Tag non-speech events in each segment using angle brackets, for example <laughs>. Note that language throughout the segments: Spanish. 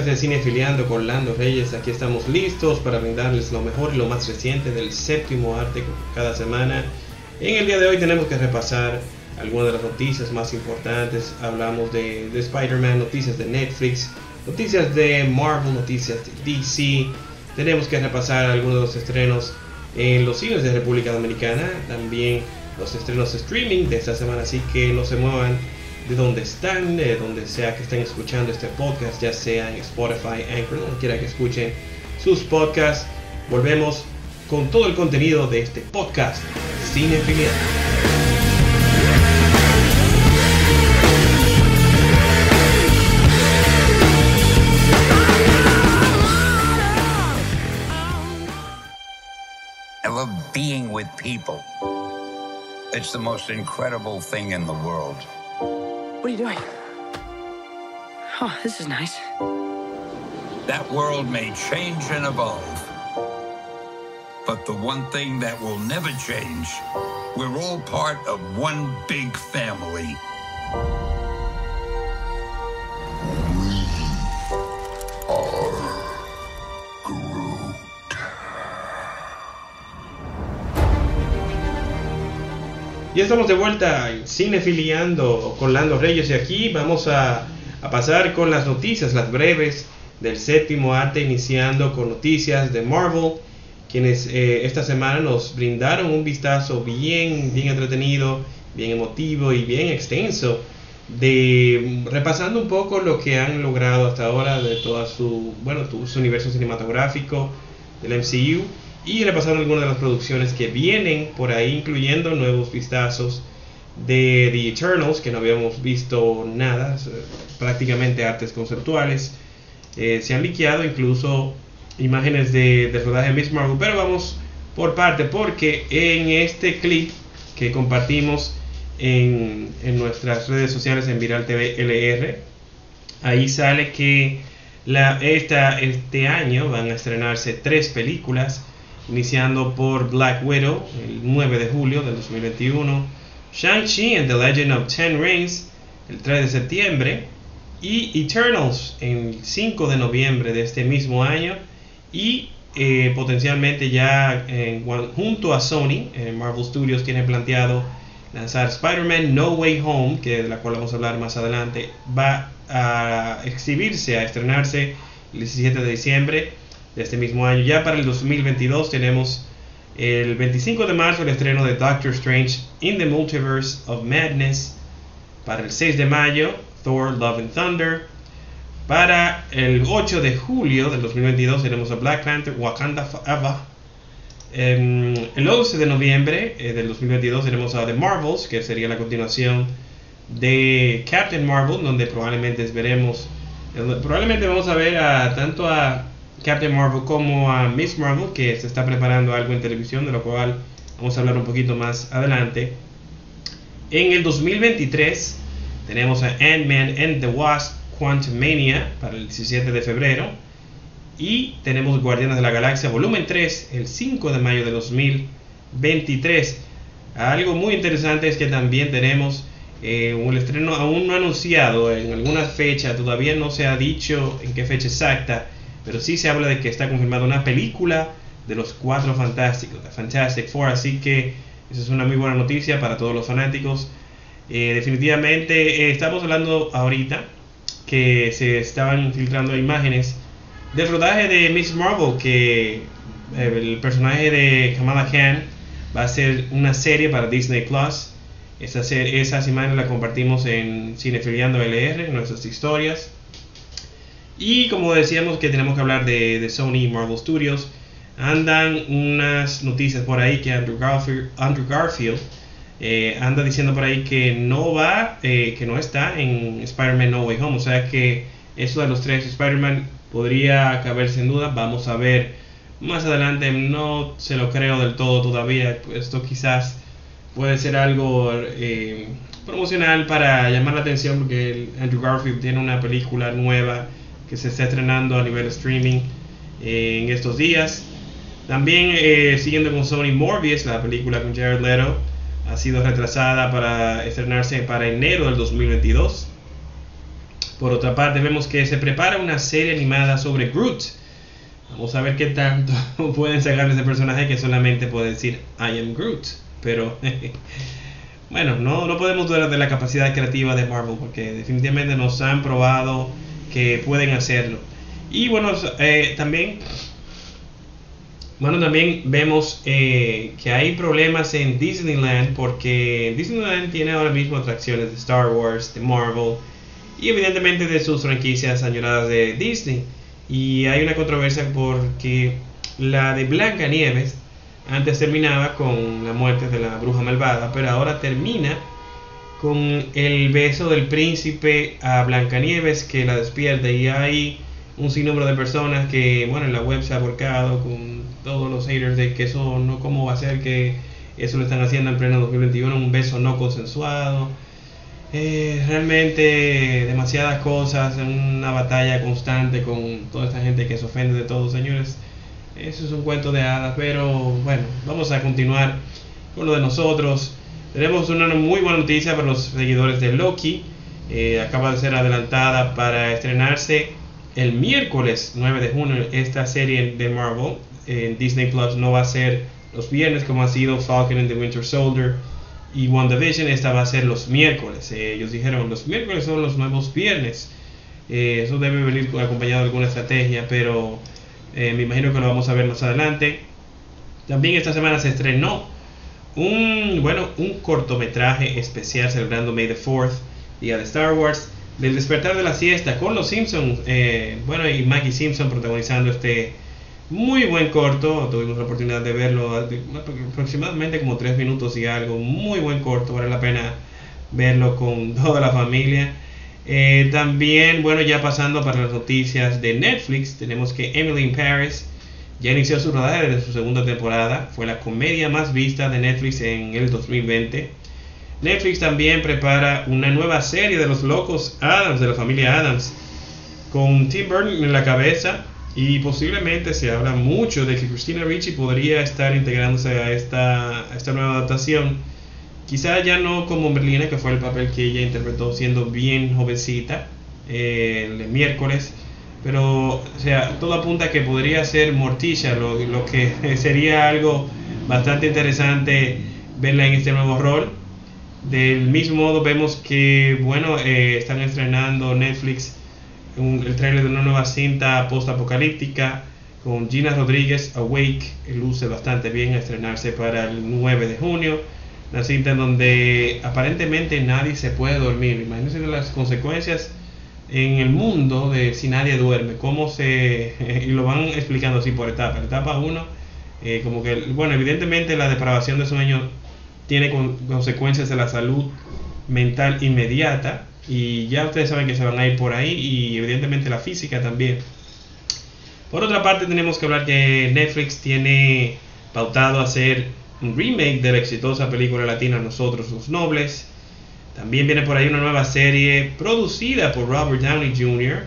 podcast de Cinefiliando con Lando Reyes. Aquí estamos listos para brindarles lo mejor y lo más reciente del séptimo arte cada semana. En el día de hoy tenemos que repasar algunas de las noticias más importantes. Hablamos de, de Spider-Man, noticias de Netflix, noticias de Marvel, noticias de DC. Tenemos que repasar algunos de los estrenos en los cines de República Dominicana. También los estrenos streaming de esta semana. Así que no se muevan de donde están, de donde sea que estén escuchando este podcast, ya sea en Spotify, Anchor, donde quiera que escuchen sus podcasts. Volvemos con todo el contenido de este podcast, Cinefilia. I love being with people. It's the most incredible thing in the world. What are you doing? Oh, this is nice. That world may change and evolve. But the one thing that will never change, we're all part of one big family. Ya estamos de vuelta Cinefiliando con Lando Reyes y aquí vamos a, a pasar con las noticias, las breves del séptimo arte, iniciando con noticias de Marvel, quienes eh, esta semana nos brindaron un vistazo bien, bien entretenido, bien emotivo y bien extenso de repasando un poco lo que han logrado hasta ahora de toda su bueno su universo cinematográfico del MCU y repasando algunas de las producciones que vienen por ahí, incluyendo nuevos vistazos de The Eternals, que no habíamos visto nada, prácticamente artes conceptuales. Eh, se han liqueado incluso imágenes de, de rodaje de Miss Marvel, pero vamos por parte, porque en este clip que compartimos en, en nuestras redes sociales en Viral TV LR, ahí sale que la, esta, este año van a estrenarse tres películas iniciando por Black Widow el 9 de julio del 2021, Shang-Chi and the Legend of Ten Rings el 3 de septiembre y Eternals el 5 de noviembre de este mismo año y eh, potencialmente ya eh, junto a Sony, eh, Marvel Studios tiene planteado lanzar Spider-Man No Way Home, que de la cual vamos a hablar más adelante, va a exhibirse, a estrenarse el 17 de diciembre de este mismo año. Ya para el 2022 tenemos el 25 de marzo el estreno de Doctor Strange in the Multiverse of Madness. Para el 6 de mayo, Thor Love and Thunder. Para el 8 de julio del 2022 tenemos a Black Panther Wakanda Forever. Um, el 11 de noviembre eh, del 2022 tenemos a The Marvels, que sería la continuación de Captain Marvel, donde probablemente veremos, probablemente vamos a ver a tanto a Captain Marvel como a Miss Marvel, que se está preparando algo en televisión, de lo cual vamos a hablar un poquito más adelante. En el 2023 tenemos a Ant-Man and the Wasp Quantumania para el 17 de febrero. Y tenemos Guardianes de la Galaxia Volumen 3 el 5 de mayo de 2023. Algo muy interesante es que también tenemos eh, un estreno aún no anunciado en alguna fecha, todavía no se ha dicho en qué fecha exacta pero sí se habla de que está confirmada una película de los cuatro fantásticos, de Fantastic Four, así que esa es una muy buena noticia para todos los fanáticos. Eh, definitivamente eh, estamos hablando ahorita que se estaban filtrando imágenes del rodaje de Miss Marvel, que eh, el personaje de Kamala Khan va a ser una serie para Disney Plus. Esas, esas imágenes las compartimos en Cinefiliando LR, en nuestras historias. Y como decíamos que tenemos que hablar de, Sony y Marvel Studios, andan unas noticias por ahí que Andrew Garfield, Andrew Garfield eh, anda diciendo por ahí que no va, eh, que no está en Spider-Man No Way Home. O sea que eso de los tres Spider-Man podría caber sin duda. Vamos a ver más adelante. No se lo creo del todo todavía. Esto quizás puede ser algo eh, promocional para llamar la atención porque Andrew Garfield tiene una película nueva que se está estrenando a nivel streaming eh, en estos días. También eh, siguiendo con Sony Morbius, la película con Jared Leto ha sido retrasada para estrenarse para enero del 2022. Por otra parte, vemos que se prepara una serie animada sobre Groot. Vamos a ver qué tanto <laughs> pueden sacar de ese personaje que solamente puede decir I am Groot. Pero <laughs> bueno, no, no podemos dudar de la capacidad creativa de Marvel porque definitivamente nos han probado que pueden hacerlo. Y bueno, eh, también bueno, también vemos eh, que hay problemas en Disneyland porque Disneyland tiene ahora mismo atracciones de Star Wars, de Marvel y evidentemente de sus franquicias añoradas de Disney. Y hay una controversia porque la de Blanca Nieves antes terminaba con la muerte de la bruja malvada, pero ahora termina con el beso del príncipe a Blancanieves que la despierta y hay un sinnúmero de personas que, bueno, en la web se ha volcado con todos los haters de que eso no, cómo va a ser que eso lo están haciendo en pleno 2021, un beso no consensuado. Eh, realmente demasiadas cosas, una batalla constante con toda esta gente que se ofende de todos, señores. Eso es un cuento de hadas, pero bueno, vamos a continuar con lo de nosotros. Tenemos una muy buena noticia para los seguidores de Loki. Eh, acaba de ser adelantada para estrenarse el miércoles 9 de junio esta serie de Marvel en Disney Plus no va a ser los viernes como ha sido Falcon and the Winter Soldier y WandaVision, esta va a ser los miércoles. Eh, ellos dijeron los miércoles son los nuevos viernes. Eh, eso debe venir acompañado de alguna estrategia, pero eh, me imagino que lo vamos a ver más adelante. También esta semana se estrenó un, bueno, un cortometraje especial celebrando May the 4th, día de Star Wars, del despertar de la siesta con los Simpsons, bueno, y Maggie Simpson protagonizando este muy buen corto, tuvimos la oportunidad de verlo aproximadamente como tres minutos y algo, muy buen corto, vale la pena verlo con <laughs> toda la familia. Eh, también, bueno, ya pasando para las noticias de Netflix, tenemos que Emily in Paris ya inició su rodaje desde su segunda temporada, fue la comedia más vista de Netflix en el 2020. Netflix también prepara una nueva serie de los locos Adams, de la familia Adams, con Tim Burton en la cabeza y posiblemente se habla mucho de que Christina Ricci podría estar integrándose a esta, nueva adaptación. Quizá ya no como Merlina, que fue el papel que ella interpretó siendo bien jovencita eh, el miércoles. Pero, o sea, todo apunta a que podría ser Morticia, lo, lo que <laughs> sería algo bastante interesante verla en este nuevo rol. Del mismo modo vemos que, bueno, eh, están estrenando Netflix el trailer de una nueva cinta post-apocalíptica con Gina Rodríguez, Awake, luce bastante bien a estrenarse para el 9 de junio. Una cinta en donde aparentemente nadie se puede dormir. Imagínense las consecuencias en el mundo de si nadie duerme, cómo se. <laughs> y lo van explicando así por etapas. Etapa 1, eh, como que, bueno, evidentemente la depravación de sueño tiene consecuencias de la salud mental inmediata y ya ustedes saben que se van a ir por ahí y evidentemente la física también. Por otra parte tenemos que hablar que Netflix tiene pautado hacer un remake de la exitosa película latina Nosotros los Nobles. También viene por ahí una nueva serie producida por Robert Downey Jr.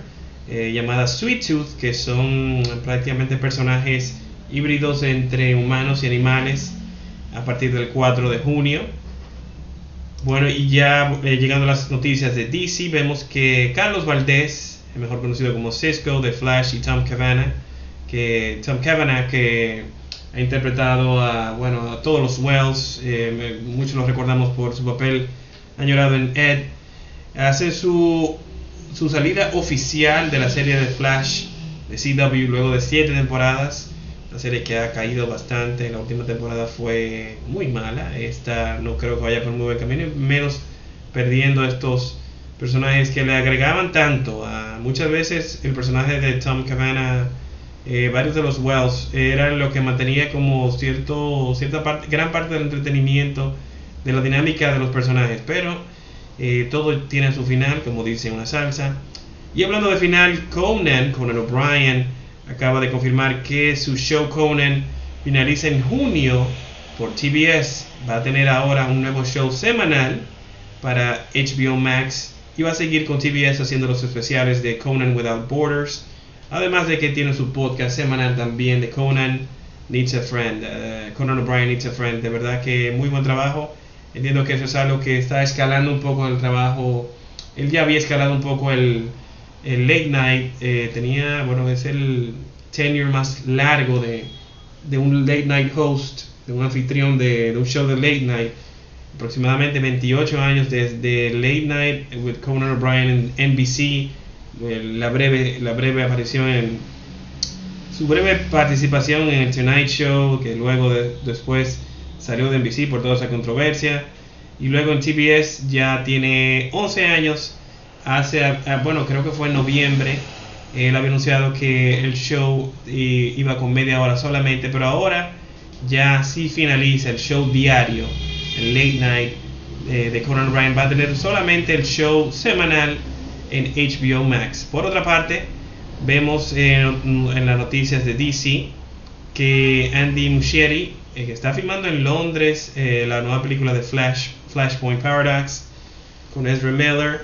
Eh, llamada Sweet Tooth, que son prácticamente personajes híbridos entre humanos y animales a partir del 4 de junio. Bueno, y ya eh, llegando a las noticias de DC, vemos que Carlos Valdés, mejor conocido como Cisco, de Flash y Tom Cavanagh, que Tom Cavanagh que ha interpretado a, bueno, a todos los Wells, eh, muchos lo recordamos por su papel añorado en Ed, hace su, su salida oficial de la serie de Flash de CW luego de siete temporadas una serie que ha caído bastante. La última temporada fue muy mala. Esta no creo que vaya por muy buen camino, menos perdiendo estos personajes que le agregaban tanto. Muchas veces el personaje de Tom Cavanagh, eh, varios de los Wells, era lo que mantenía como cierto, cierta parte, gran parte del entretenimiento, de la dinámica de los personajes. Pero eh, todo tiene su final, como dice una salsa. Y hablando de final, Conan, Conan O'Brien acaba de confirmar que su show Conan finaliza en junio por TBS. Va a tener ahora un nuevo show semanal para HBO Max y va a seguir con TBS haciendo los especiales de Conan Without Borders. Además de que tiene su podcast semanal también de Conan Needs a Friend. Eh, Conan O'Brien Needs a Friend. De verdad que muy buen trabajo. Entiendo que eso es algo que está escalando un poco el trabajo. Él ya había escalado un poco el, el late night eh, tenía, bueno, es el tenure más largo de, de un late night host, de un anfitrión de, de un show de late night aproximadamente 28 años desde Late Night with Conan O'Brien en NBC, la breve, la breve aparición en su breve participación en el Tonight Show, que luego después salió de NBC por toda esa controversia, y luego en TBS ya tiene 11 años, hace, ah, bueno, creo que fue en noviembre, él había anunciado que el show eh, iba con media hora solamente, pero ahora ya sí finaliza el show diario el late night eh, de Conan Ryan va a tener solamente el show semanal en HBO Max. Por otra parte, vemos en, las noticias de DC que Andy Muschietti, eh, que está filmando en Londres eh, la nueva película de Flash, Flashpoint Paradox, con Ezra Miller,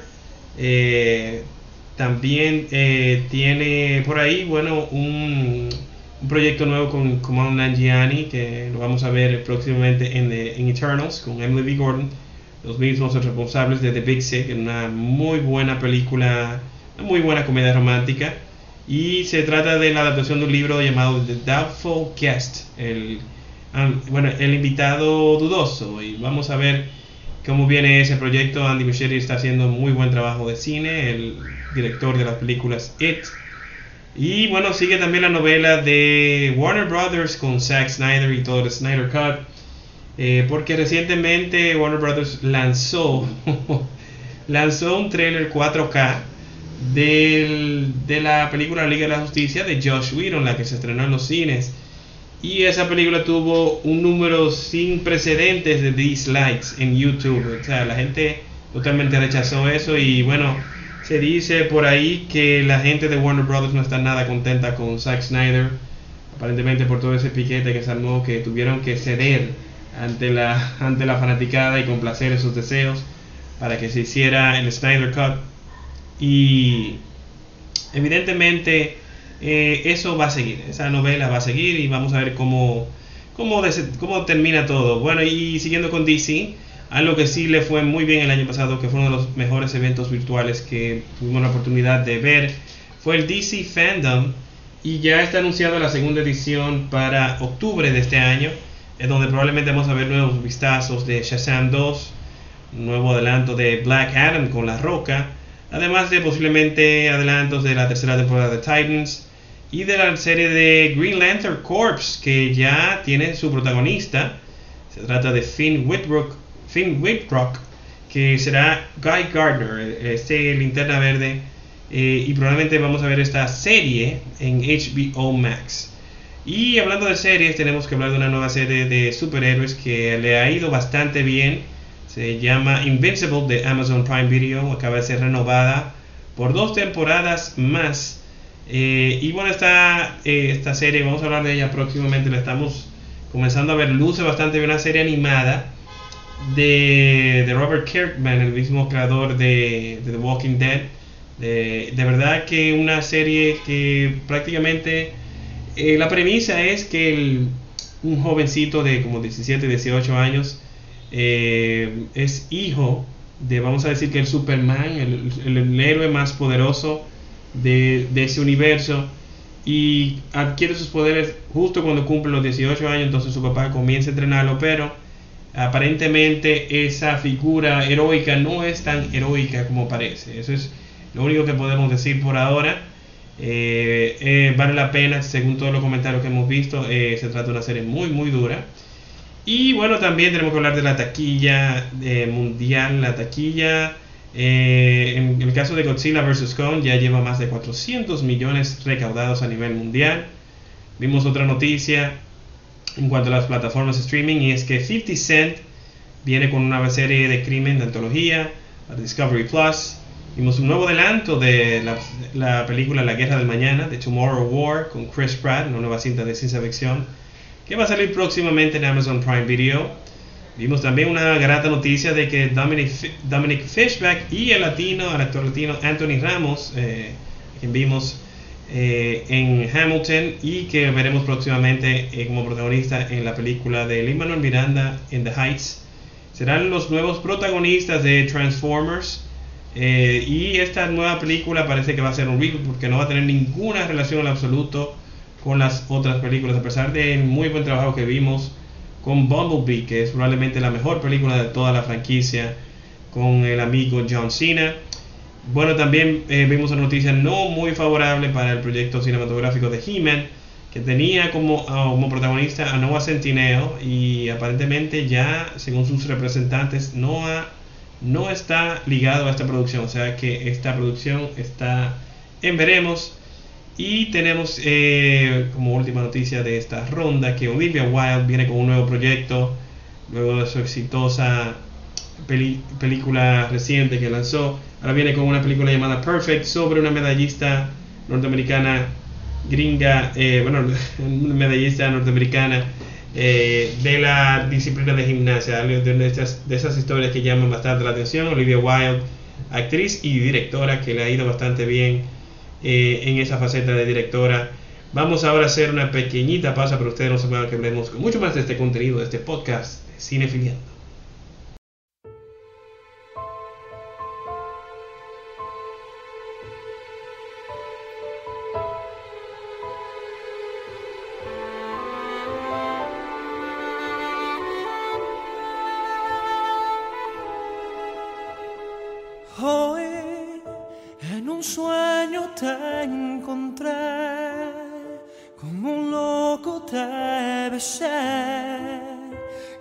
también tiene por ahí, bueno, un un proyecto nuevo con Kumail Nanjiani que lo vamos a ver próximamente en, en Eternals con Emily B. Gordon, los mismos responsables de The Big Sick, una muy buena película, una muy buena comedia romántica. Y se trata de la adaptación de un libro llamado The Doubtful Guest, el, bueno, el invitado dudoso. Y vamos a ver cómo viene ese proyecto. Andy Muschietti está haciendo muy buen trabajo de cine, el director de las películas It y bueno, sigue también la novela de Warner Brothers con Zack Snyder y todo el Snyder Cut. Eh, porque recientemente Warner Brothers lanzó, <laughs> lanzó un trailer 4K de la película Liga de la Justicia de Josh Whedon, la que se estrenó en los cines. Y esa película tuvo un número sin precedentes de dislikes en YouTube. O sea, la gente totalmente rechazó eso y bueno se dice por ahí que la gente de Warner Brothers no está nada contenta con Zack Snyder, aparentemente por todo ese piquete que se armó, que tuvieron que ceder ante la, <laughs> ante la fanaticada y complacer esos deseos para que se hiciera el Snyder Cut. Y evidentemente eh, eso va a seguir, esa novela va a seguir y vamos a ver cómo, cómo, cómo termina todo. Bueno, y siguiendo con DC. Algo que sí le fue muy bien el año pasado, que fue uno de los mejores eventos virtuales que tuvimos la oportunidad de ver, fue el DC Fandom. Y ya está anunciado la segunda edición para octubre de este año, en donde probablemente vamos a ver nuevos vistazos de Shazam 2, un nuevo adelanto de Black Adam con La Roca, además de posiblemente adelantos de la tercera temporada de Titans y de la serie de Green Lantern Corps, que ya tiene su protagonista. Se trata de Finn Whitrock Finn que será Guy Gardner, este linterna verde. Eh, y probablemente vamos a ver esta serie en HBO Max. Y hablando de series, tenemos que hablar de una nueva serie de superhéroes que le ha ido bastante bien. Se llama Invincible de Amazon Prime Video. Acaba de ser renovada por dos temporadas más. Eh, y bueno, esta, eh, esta serie, vamos a hablar de ella próximamente. La estamos comenzando a ver. Luce bastante bien una serie animada de, Robert Kirkman, el mismo creador de, The Walking Dead. De, verdad que una serie que prácticamente eh, la premisa es que un jovencito de como 17, 18 años eh, es hijo de, vamos a decir que el Superman, el, héroe más poderoso de, ese universo y adquiere sus poderes justo cuando cumple los 18 años, entonces su papá comienza a entrenarlo, pero aparentemente esa figura heroica no es tan heroica como parece. Eso es lo único que podemos decir por ahora. Eh, eh, vale la pena, según todos los comentarios que hemos visto, eh, se trata de una serie muy, muy dura. Y bueno, también tenemos que hablar de la taquilla mundial. La taquilla, en el caso de Godzilla vs. Kong, ya lleva más de 400 millones recaudados a nivel mundial. Vimos otra noticia en cuanto a las plataformas de streaming y es que 50 Cent viene con una serie de crimen de antología, Discovery Plus. Vimos un nuevo adelanto de la, película La Guerra del Mañana, de Tomorrow War, con Chris Pratt, una nueva cinta de ciencia ficción, que va a salir próximamente en Amazon Prime Video. Vimos también una grata noticia de que Dominic, Dominic Fishback y el latino, el actor latino Anthony Ramos, eh, quien vimos eh, en Hamilton y que veremos próximamente eh, como protagonista en la película de Lin-Manuel Miranda en The Heights. Serán los nuevos protagonistas de Transformers, Eh, y esta nueva película parece que va a ser un reboot porque no va a tener ninguna relación en absoluto con las otras películas, a pesar del muy buen trabajo que vimos con Bumblebee, que es probablemente la mejor película de toda la franquicia, con el amigo John Cena. Bueno, también eh, vimos una noticia no muy favorable para el proyecto cinematográfico de He-Man, que tenía como, ah, como protagonista a Noah Centineo y aparentemente ya, según sus representantes, Noah no está ligado a esta producción, o sea que esta producción está en veremos. Y tenemos eh, como última noticia de esta ronda que Olivia Wilde viene con un nuevo proyecto luego de su exitosa película reciente que lanzó. Ahora viene con una película llamada Perfect sobre una medallista norteamericana gringa, eh, bueno, <laughs> medallista norteamericana eh, de la disciplina de gimnasia, de, estas, de esas historias que llaman bastante la atención. Olivia Wilde, actriz y directora que le ha ido bastante bien eh, en esa faceta de directora. Vamos ahora a hacer una pequeñita pausa, pero ustedes no se pueden que hablemos con mucho más de este contenido, de este podcast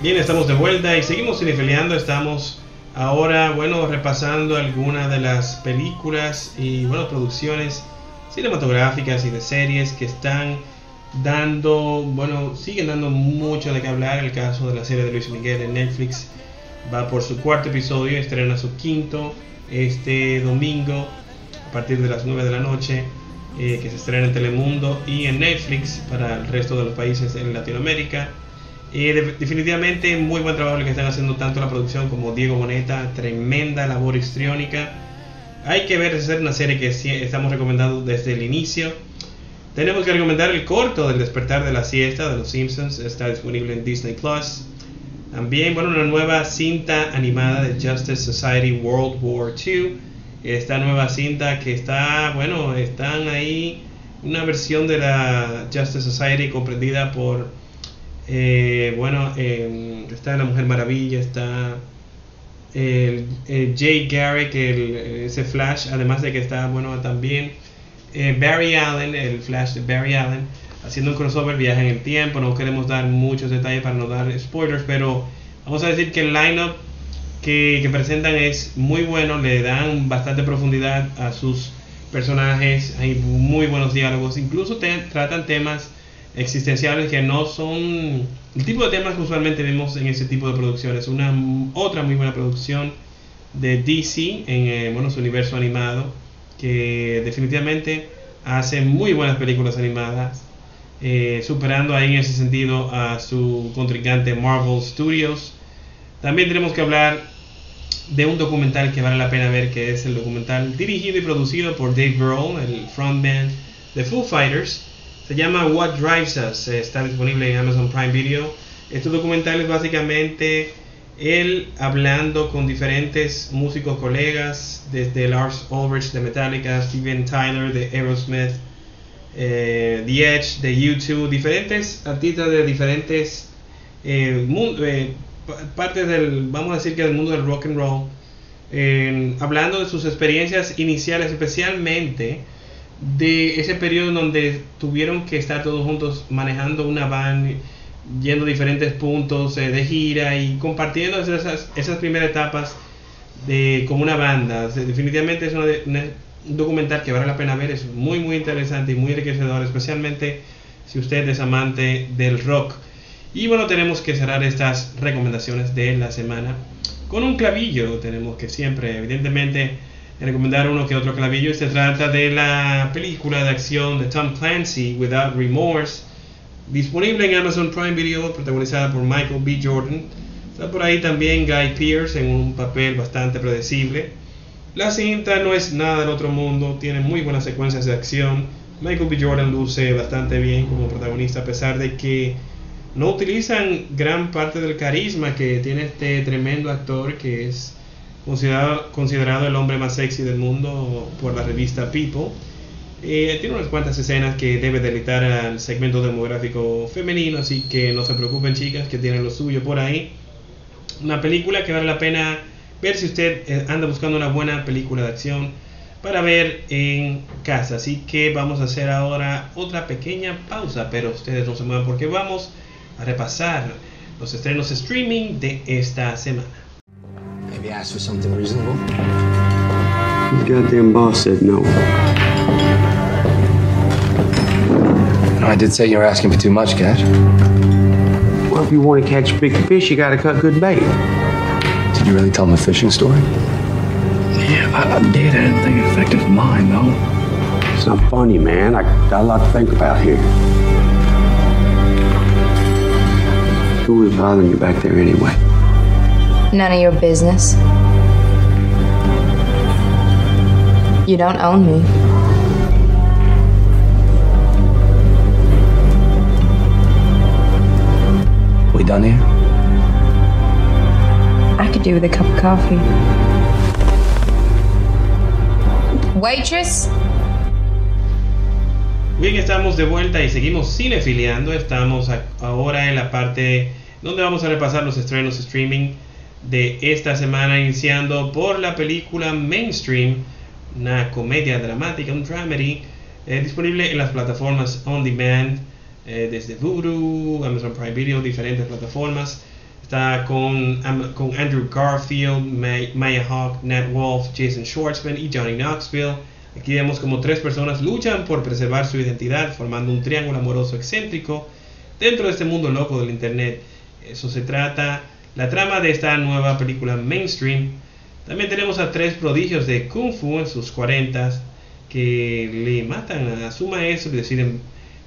Bien, estamos de vuelta y seguimos cinefiliando. Estamos ahora, bueno, repasando algunas de las películas y, bueno, producciones cinematográficas y de series que están dando, bueno, siguen dando mucho de qué hablar. El caso de la serie de Luis Miguel en Netflix va por su cuarto episodio, estrena su quinto este domingo a partir de las 9 de la noche, eh, que se estrena en Telemundo y en Netflix para el resto de los países en Latinoamérica. Eh, definitivamente muy buen trabajo el que están haciendo tanto la producción como Diego Boneta, tremenda labor histriónica. Hay que ver, es una serie que estamos recomendando desde el inicio. Tenemos que recomendar el corto del despertar de la siesta de los Simpsons, está disponible en Disney Plus. También, bueno, una nueva cinta animada de Justice Society World War II. Esta nueva cinta que está, bueno, están ahí una versión de la Justice Society comprendida por eh, bueno, eh, está La Mujer Maravilla, está el, Jay Garrick, el, ese Flash, además de que está, bueno, también eh, Barry Allen, el Flash de Barry Allen, haciendo un crossover, viaje en el tiempo. No queremos dar muchos detalles para no dar spoilers, pero vamos a decir que el lineup que, que presentan es muy bueno, le dan bastante profundidad a sus personajes, hay muy buenos diálogos, incluso tratan temas existenciales que no son el tipo de temas que usualmente vemos en ese tipo de producciones. Una otra muy buena producción de DC en eh, bueno, su universo animado que definitivamente hace muy buenas películas animadas, eh, superando ahí en ese sentido a su contrincante Marvel Studios. También tenemos que hablar de un documental que vale la pena ver, que es el documental dirigido y producido por Dave Grohl, el frontman de Foo Fighters se llama What Drives Us, está disponible en Amazon Prime Video. Este documental es básicamente él hablando con diferentes músicos colegas, desde Lars Ulrich de Metallica, Steven Tyler de Aerosmith, eh, The Edge de U2, diferentes artistas de diferentes eh, partes del, vamos a decir que del mundo del rock and roll, hablando de sus experiencias iniciales, especialmente de ese periodo donde tuvieron que estar todos juntos manejando una van, yendo a diferentes puntos eh, de gira y compartiendo esas, esas primeras etapas de, como una banda. definitivamente es un documental que vale la pena ver, es muy muy interesante y muy enriquecedor, especialmente si usted es amante del rock. Y bueno, tenemos que cerrar estas recomendaciones de la semana con un clavillo. Tenemos que siempre, evidentemente, recomendar uno que otro clavillo. Se trata de la película de acción de Tom Clancy, Without Remorse, disponible en Amazon Prime Video, protagonizada por Michael B. Jordan. Está por ahí también Guy Pearce en un papel bastante predecible. La cinta no es nada del otro mundo, tiene muy buenas secuencias de acción. Michael B. Jordan luce bastante bien como protagonista, a pesar de que no utilizan gran parte del carisma que tiene este tremendo actor que es considerado, considerado el hombre más sexy del mundo por la revista People. Eh, tiene unas cuantas escenas que debe deleitar al segmento demográfico femenino, así que no se preocupen chicas que tienen lo suyo por ahí. Una película que vale la pena ver si usted eh, anda buscando una buena película de acción para ver en casa. Así que vamos a hacer ahora otra pequeña pausa, pero ustedes no se muevan porque vamos a repasar los estrenos streaming de esta semana. Maybe ask for something reasonable. The goddamn boss said no. No, I did say you were asking for too much, Cash. Well, if you want to catch big fish, you got to cut good bait. Did you really tell him a fishing story? Yeah, I, I did. I didn't think it affected mine, though. It's not funny, man. I got a lot to think about here. Who was bothering you back there anyway? None of your business. You don't own me. Do with a cup of coffee. Waitress? Bien, estamos de vuelta y seguimos cinefiliando. Estamos ahora en la parte donde vamos a repasar los estrenos streaming de esta semana, iniciando por la película Mainstream, una comedia dramática, un dramedy, eh, disponible en las plataformas on demand, eh, desde Voodoo, Amazon Prime Video, diferentes plataformas. Está con, con Andrew Garfield, Maya Hawk, Nat Wolf, Jason Schwartzman y Johnny Knoxville. Aquí vemos como tres personas luchan por preservar su identidad, formando un triángulo amoroso excéntrico dentro de este mundo loco del Internet. Eso se trata la trama de esta nueva película mainstream. También tenemos a tres prodigios de Kung Fu en sus 40 que le matan a su maestro y deciden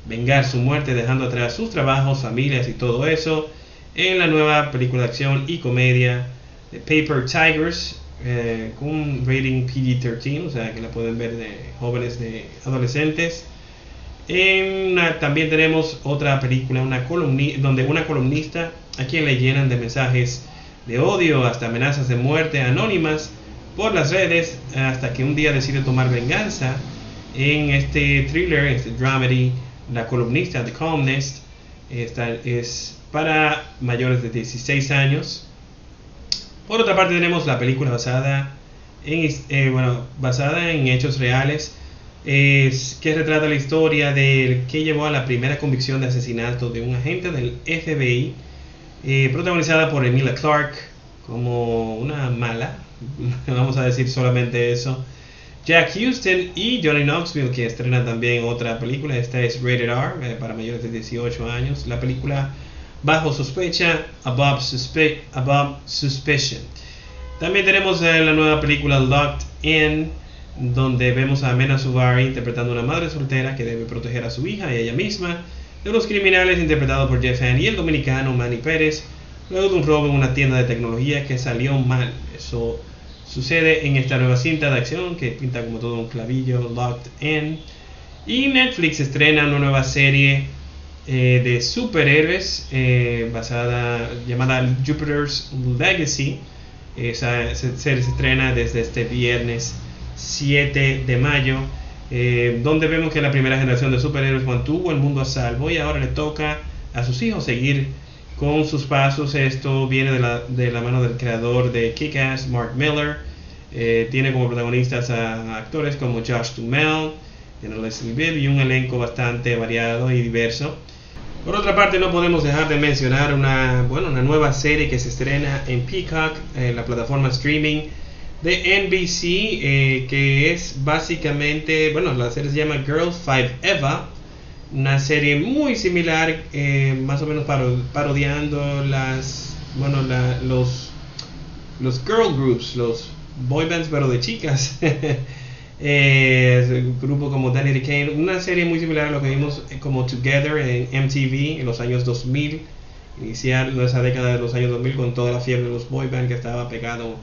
vengar su muerte dejando atrás sus trabajos, familias y todo eso en la nueva película de acción y comedia de Paper Tigers eh, con un rating PG-13, o sea que la pueden ver de jóvenes, de adolescentes. también tenemos otra película una donde una columnista a quien le llenan de mensajes de odio hasta amenazas de muerte anónimas por las redes hasta que un día decide tomar venganza en este thriller, este dramedy, la columnista de Columnist. Esta es para mayores de 16 años. Por otra parte tenemos la película basada en, eh, bueno, basada en hechos reales es, que retrata la historia de que llevó a la primera convicción de asesinato de un agente del FBI eh, protagonizada por Emilia Clarke como una mala, <laughs> vamos a decir solamente eso. Jack Houston y Johnny Knoxville que estrenan también otra película, esta es Rated R eh, para mayores de 18 años, la película Bajo sospecha, Above, Suspicion. También tenemos eh, la nueva película Locked In, donde vemos a Mena Suvari interpretando a una madre soltera que debe proteger a su hija y a ella misma de los criminales interpretados por Jeff y el dominicano Manny Pérez, luego de un robo en una tienda de tecnología que salió mal. Eso sucede en esta nueva cinta de acción que pinta como todo un clavillo, Locked In. Y Netflix estrena una nueva serie eh, de superhéroes eh, basada llamada Jupiter's Legacy. Esa serie se estrena desde este viernes 7 de mayo. Eh, donde vemos que la primera generación de superhéroes mantuvo el mundo a salvo y ahora le toca a sus hijos seguir con sus pasos. Esto viene de la, de la mano del creador de Kick-Ass, Mark Miller. Eh, tiene como protagonistas a actores como Josh Duhamel, Leslie Bibb y un elenco bastante variado y diverso. Por otra parte, no podemos dejar de mencionar una, bueno, una nueva serie que se estrena en Peacock, en la plataforma streaming de NBC, eh, que es básicamente, bueno, la serie se llama Girl Five Eva, una serie muy similar, eh, más o menos paro- parodiando las, bueno, los, los girl groups, los boy bands, pero de chicas. <laughs> Eh, es un grupo como Danny Kane, una serie muy similar a lo que vimos como Together en MTV en los años 2000, iniciar esa década de los años 2000 con toda la fiebre de los boy band que estaba pegado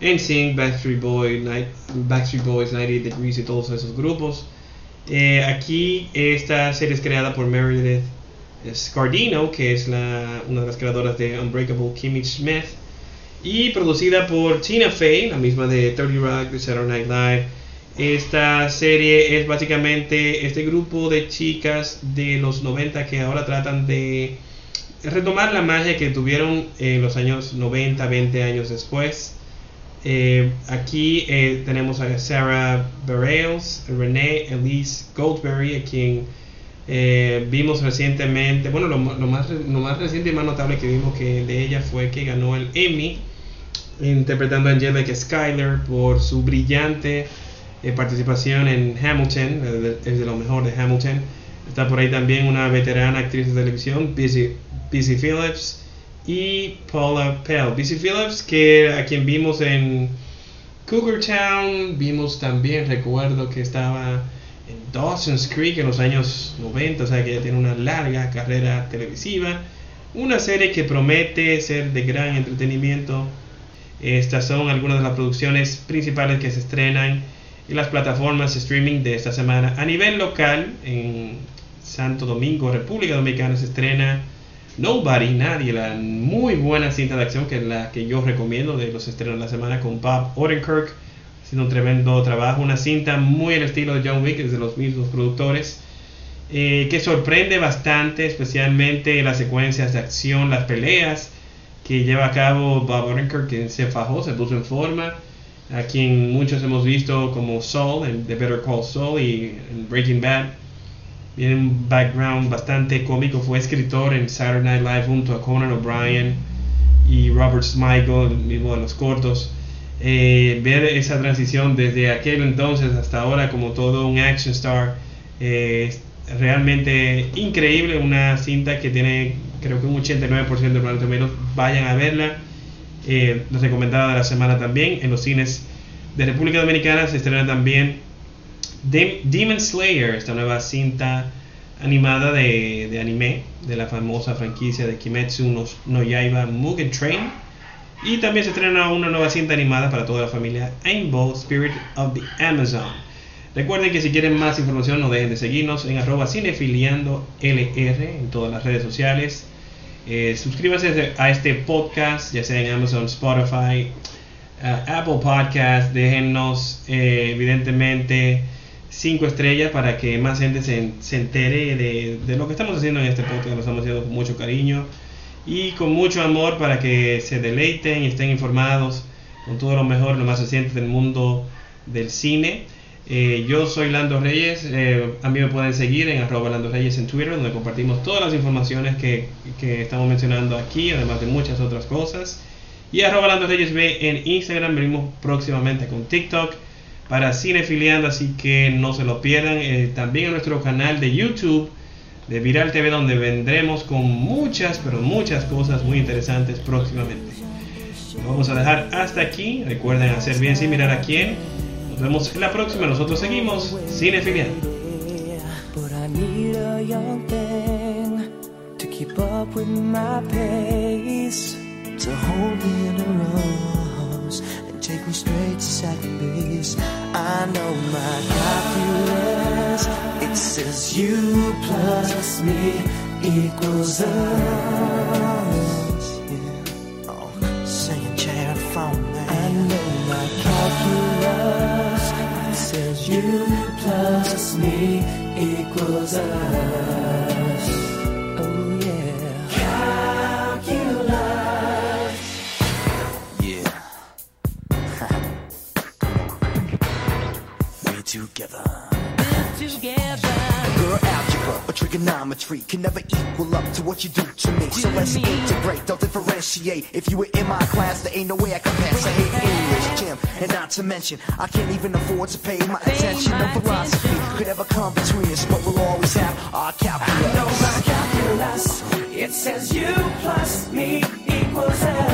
en Sync, Backstreet, Boy, Night- Backstreet Boys, 98 Degrees y todos esos grupos. Eh, aquí esta serie es creada por Meredith Scardino, que es una de las creadoras de Unbreakable Kimmy Smith, y producida por Tina Fey, la misma de 30 Rock, de Saturday Night Live. Esta serie es básicamente este grupo de chicas de los 90 que ahora tratan de retomar la magia que tuvieron en los años 90, 20 años después. Eh, aquí eh, tenemos a Sarah Bareilles, Renee Elise Goldberry, a quien eh, vimos recientemente. Bueno, lo, más, lo más reciente y más notable que vimos de ella fue que ganó el Emmy interpretando a Angelica Schuyler por su brillante eh, participación en Hamilton, eh, es de lo mejor de Hamilton. Está por ahí también una veterana actriz de televisión, Busy Phillips, y Paula Pell. Busy Phillips, que a quien vimos en Cougar Town, vimos también, recuerdo que estaba en Dawson's Creek en los años 90, o sea que ella tiene una larga carrera televisiva. Una serie que promete ser de gran entretenimiento. Estas son algunas de las producciones principales que se estrenan en las plataformas streaming de esta semana. A nivel local, en Santo Domingo, República Dominicana, se estrena Nobody, Nadie, la muy buena cinta de acción que es la que yo recomiendo de los estrenos de la semana con Bob Odenkirk, haciendo un tremendo trabajo. Una cinta muy el estilo de John Wick, es de los mismos productores. eh, que sorprende bastante, especialmente las secuencias de acción, las peleas que lleva a cabo Bob Odenkirk, que se fajó, se puso en forma, a quien muchos hemos visto como Saul en The Better Call Saul y en Breaking Bad. Tiene un background bastante cómico, fue escritor en Saturday Night Live junto a Conan O'Brien y Robert Smigel, el mismo de los cortos. Eh, ver esa transición desde aquel entonces hasta ahora como todo un action star eh, es realmente increíble, una cinta que tiene creo que un 89% de Rotten menos vayan a verla, eh, recomendada de la semana también, en los cines de República Dominicana se estrena también Dem- Demon Slayer, esta nueva cinta animada de, anime de la famosa franquicia de Kimetsu no, no Yaiba Mugen Train. Y también se estrena una nueva cinta animada para toda la familia Rainbow Spirit of the Amazon. Recuerden que si quieren más información no dejen de seguirnos en arroba cinefiliando LR en todas las redes sociales. Eh, suscríbanse a este podcast, ya sea en Amazon, Spotify, uh, Apple Podcast. Déjennos, eh, evidentemente, cinco estrellas para que más gente se, se entere de, de lo que estamos haciendo en este podcast. Lo estamos haciendo con mucho cariño y con mucho amor para que se deleiten y estén informados con todo lo mejor, lo más reciente del mundo del cine. Eh, yo soy Lando Reyes, eh, a mí me pueden seguir en arroba Lando Reyes en Twitter, donde compartimos todas las informaciones que, que estamos mencionando aquí, además de muchas otras cosas. Y arroba Lando Reyes B en Instagram, venimos próximamente con TikTok para Cinefiliando, así que no se lo pierdan. Eh, también en nuestro canal de YouTube de Viral TV, donde vendremos con muchas, pero muchas cosas muy interesantes próximamente. Lo vamos a dejar hasta aquí. Recuerden hacer bien sin mirar a quién. Nos vemos en la próxima. Nosotros seguimos Cinefiliando. But I need a young thing to keep up with my pace, to hold me in her arms and take me straight to second. I know my calculus, it says you plus me equals us. You plus me equals us. Trigonometry can never equal up to what you do to me. So let's integrate, don't differentiate. If you were in my class, there ain't no way I can pass. I hate English, gym, and not to mention, I can't even afford to pay my attention. No philosophy could ever come between us, but we'll always have our calculus. I know my calculus. It says you plus me equals us.